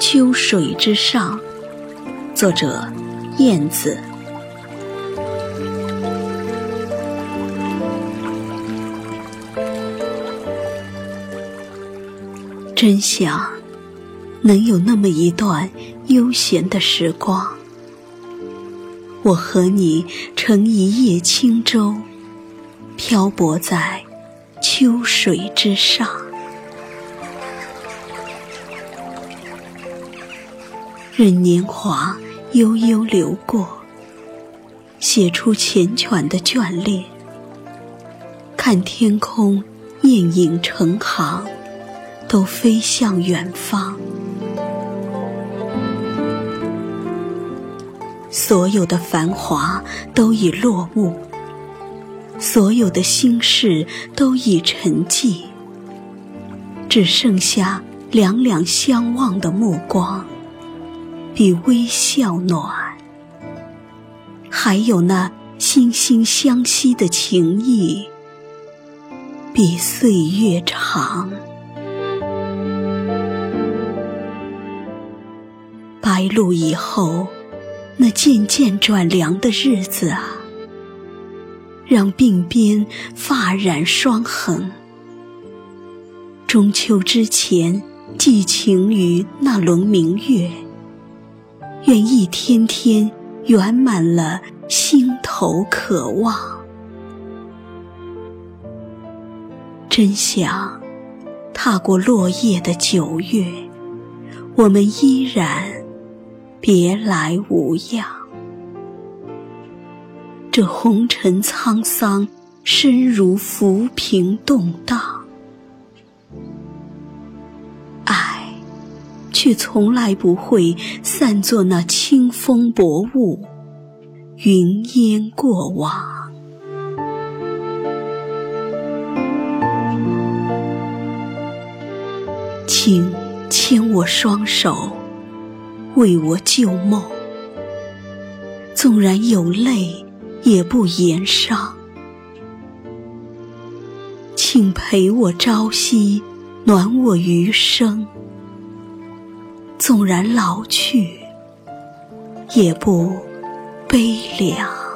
秋水之上，作者：燕子。真想能有那么一段悠闲的时光，我和你乘一叶轻舟，漂泊在秋水之上。任年华悠悠流过，写出缱绻的眷恋。看天空雁影成行，都飞向远方。所有的繁华都已落幕，所有的心事都已沉寂，只剩下两两相望的目光。比微笑暖，还有那惺惺相惜的情谊，比岁月长。白露以后，那渐渐转凉的日子啊，让鬓边发染霜痕。中秋之前，寄情于那轮明月。愿一天天圆满了心头渴望，真想踏过落叶的九月，我们依然别来无恙。这红尘沧桑，身如浮萍动荡。爱却从来不会散作那清风薄雾，云烟过往。请牵我双手，为我旧梦。纵然有泪，也不言伤。请陪我朝夕，暖我余生。纵然老去，也不悲凉。